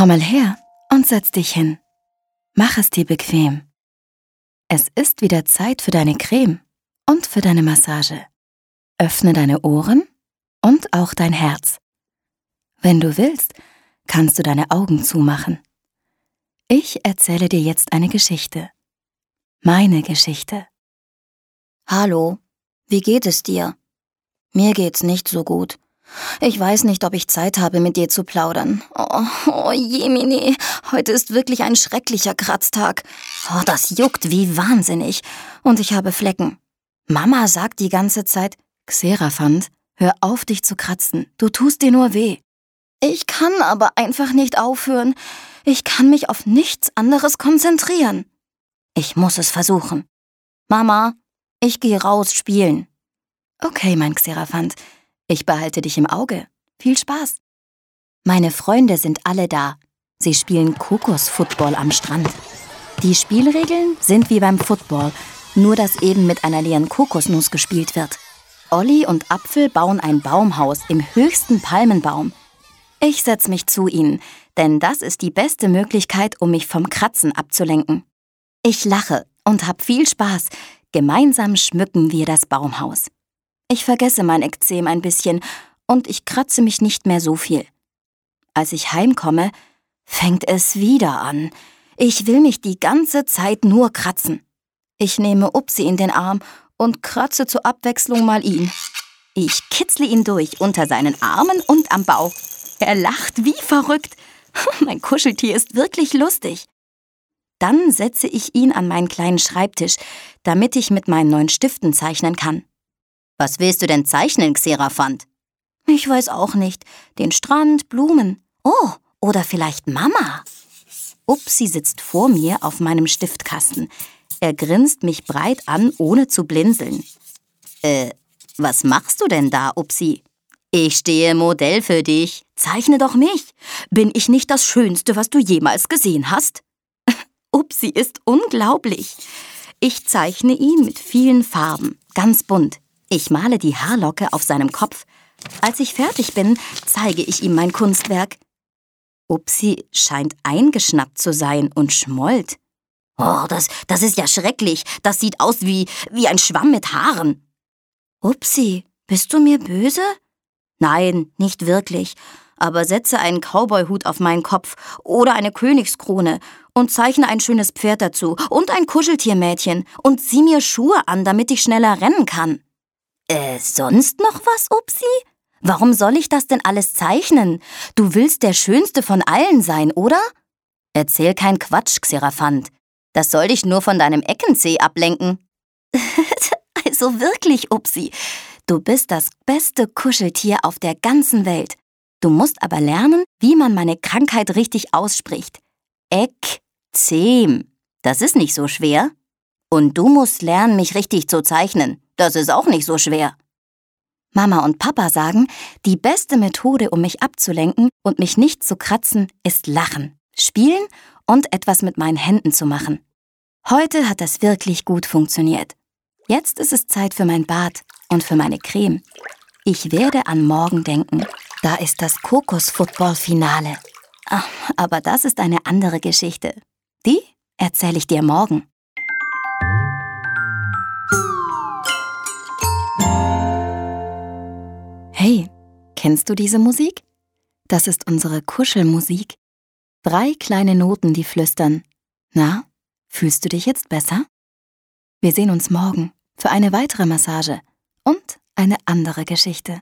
Komm mal her und setz dich hin. Mach es dir bequem. Es ist wieder Zeit für deine Creme und für deine Massage. Öffne deine Ohren und auch dein Herz. Wenn du willst, kannst du deine Augen zumachen. Ich erzähle dir jetzt eine Geschichte. Meine Geschichte. Hallo, wie geht es dir? Mir geht's nicht so gut. Ich weiß nicht, ob ich Zeit habe, mit dir zu plaudern. Oh, oh Jemine, heute ist wirklich ein schrecklicher Kratztag. Oh, das juckt wie wahnsinnig. Und ich habe Flecken. Mama sagt die ganze Zeit, Xeraphant, hör auf, dich zu kratzen. Du tust dir nur weh. Ich kann aber einfach nicht aufhören. Ich kann mich auf nichts anderes konzentrieren. Ich muss es versuchen. Mama, ich gehe raus spielen. Okay, mein Xeraphant. Ich behalte dich im Auge. Viel Spaß. Meine Freunde sind alle da. Sie spielen Kokosfootball am Strand. Die Spielregeln sind wie beim Football, nur dass eben mit einer leeren Kokosnuss gespielt wird. Olli und Apfel bauen ein Baumhaus im höchsten Palmenbaum. Ich setz mich zu ihnen, denn das ist die beste Möglichkeit, um mich vom Kratzen abzulenken. Ich lache und hab viel Spaß. Gemeinsam schmücken wir das Baumhaus. Ich vergesse mein Ekzem ein bisschen und ich kratze mich nicht mehr so viel. Als ich heimkomme, fängt es wieder an. Ich will mich die ganze Zeit nur kratzen. Ich nehme Upsi in den Arm und kratze zur Abwechslung mal ihn. Ich kitzle ihn durch unter seinen Armen und am Bauch. Er lacht wie verrückt. Mein Kuscheltier ist wirklich lustig. Dann setze ich ihn an meinen kleinen Schreibtisch, damit ich mit meinen neuen Stiften zeichnen kann. Was willst du denn zeichnen, Xeraphant? Ich weiß auch nicht. Den Strand, Blumen. Oh, oder vielleicht Mama. Upsi sitzt vor mir auf meinem Stiftkasten. Er grinst mich breit an, ohne zu blinzeln. Äh, was machst du denn da, Upsi? Ich stehe Modell für dich. Zeichne doch mich. Bin ich nicht das Schönste, was du jemals gesehen hast? Upsi ist unglaublich. Ich zeichne ihn mit vielen Farben, ganz bunt. Ich male die Haarlocke auf seinem Kopf. Als ich fertig bin, zeige ich ihm mein Kunstwerk. Upsi scheint eingeschnappt zu sein und schmollt. Oh, das, das ist ja schrecklich. Das sieht aus wie, wie ein Schwamm mit Haaren. Upsi, bist du mir böse? Nein, nicht wirklich. Aber setze einen Cowboyhut auf meinen Kopf oder eine Königskrone und zeichne ein schönes Pferd dazu und ein Kuscheltiermädchen und zieh mir Schuhe an, damit ich schneller rennen kann. Äh, sonst noch was, Upsi? Warum soll ich das denn alles zeichnen? Du willst der Schönste von allen sein, oder? Erzähl kein Quatsch, Xeraphant. Das soll dich nur von deinem Eckenzeh ablenken. also wirklich, Upsi. Du bist das beste Kuscheltier auf der ganzen Welt. Du musst aber lernen, wie man meine Krankheit richtig ausspricht. Ekzem. Das ist nicht so schwer. Und du musst lernen, mich richtig zu zeichnen. Das ist auch nicht so schwer. Mama und Papa sagen, die beste Methode, um mich abzulenken und mich nicht zu kratzen, ist Lachen, Spielen und etwas mit meinen Händen zu machen. Heute hat das wirklich gut funktioniert. Jetzt ist es Zeit für mein Bad und für meine Creme. Ich werde an morgen denken. Da ist das Kokos-Football-Finale. Aber das ist eine andere Geschichte. Die erzähle ich dir morgen. Hey, kennst du diese Musik? Das ist unsere Kuschelmusik. Drei kleine Noten, die flüstern. Na, fühlst du dich jetzt besser? Wir sehen uns morgen für eine weitere Massage und eine andere Geschichte.